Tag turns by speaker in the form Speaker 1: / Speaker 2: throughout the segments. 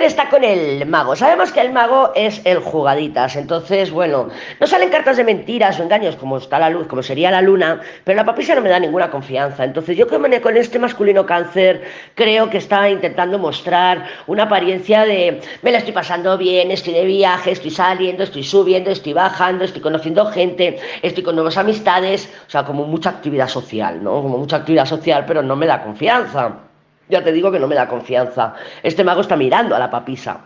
Speaker 1: está con el mago. Sabemos que el mago es el jugaditas. Entonces, bueno, no salen cartas de mentiras o engaños como está la luz, como sería la luna, pero la papisa no me da ninguna confianza. Entonces, yo con este masculino cáncer creo que está intentando mostrar una apariencia de me la estoy pasando bien, estoy de viaje, estoy saliendo, estoy subiendo, estoy bajando, estoy conociendo gente, estoy con nuevas amistades, o sea, como mucha actividad social, ¿no? Como mucha actividad social, pero no me da confianza. Ya te digo que no me da confianza. Este mago está mirando a la papisa.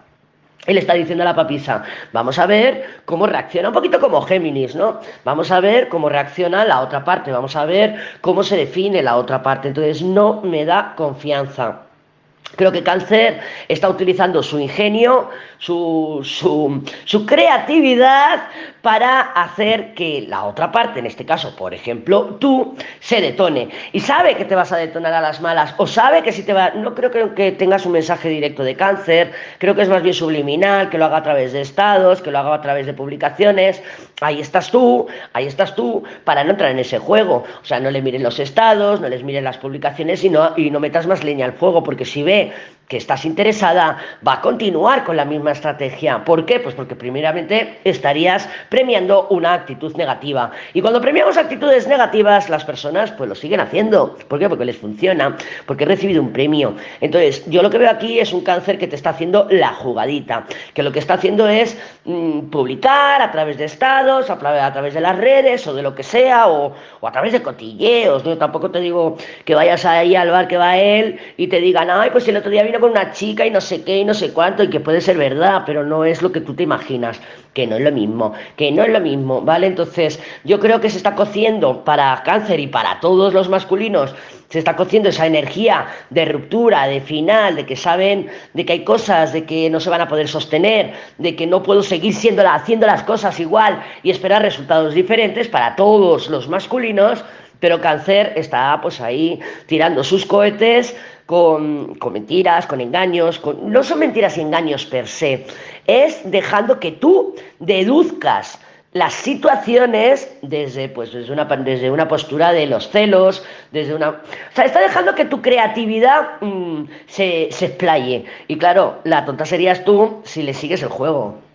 Speaker 1: Él está diciendo a la papisa, vamos a ver cómo reacciona, un poquito como Géminis, ¿no? Vamos a ver cómo reacciona la otra parte, vamos a ver cómo se define la otra parte. Entonces no me da confianza. Creo que Cáncer está utilizando su ingenio, su, su, creatividad para hacer que la otra parte, en este caso, por ejemplo, tú, se detone. Y sabe que te vas a detonar a las malas, o sabe que si te va... No creo que tengas un mensaje directo de cáncer, creo que es más bien subliminal, que lo haga a través de estados, que lo haga a través de publicaciones. Ahí estás tú, ahí estás tú, para no entrar en ese juego. O sea, no le miren los estados, no les miren las publicaciones y no, y no metas más leña al fuego, porque si ve que estás interesada, va a continuar con la misma estrategia. ¿Por qué? Pues porque primeramente estarías premiando una actitud negativa. Y cuando premiamos actitudes negativas, las personas pues lo siguen haciendo. ¿Por qué? Porque les funciona, porque he recibido un premio. Entonces, yo lo que veo aquí es un cáncer que te está haciendo la jugadita, que lo que está haciendo es mm, publicar a través de estados, a, través de las redes o de lo que sea, o, a través de cotilleos. Yo tampoco te digo que vayas ahí al bar que va él y te digan, ay, pues el otro día vino con una chica y no sé qué y no sé cuánto y que puede ser verdad, pero no es lo que tú te imaginas, que no es lo mismo, que no es lo mismo, ¿vale? Entonces yo creo que se está cociendo para cáncer y para todos los masculinos, se está cociendo esa energía de ruptura, de final, de que saben de que hay cosas, de que no se van a poder sostener, de que no puedo seguir siendo, haciendo las cosas igual y esperar resultados diferentes para todos los masculinos, pero cáncer está pues ahí tirando sus cohetes con, mentiras, con engaños, con, no son mentiras y engaños per se, es dejando que tú deduzcas las situaciones desde, pues, desde, una, desde una postura de los celos, desde una... O sea, está dejando que tu creatividad mm, se, se explaye. Y claro, la tonta serías tú si le sigues el juego.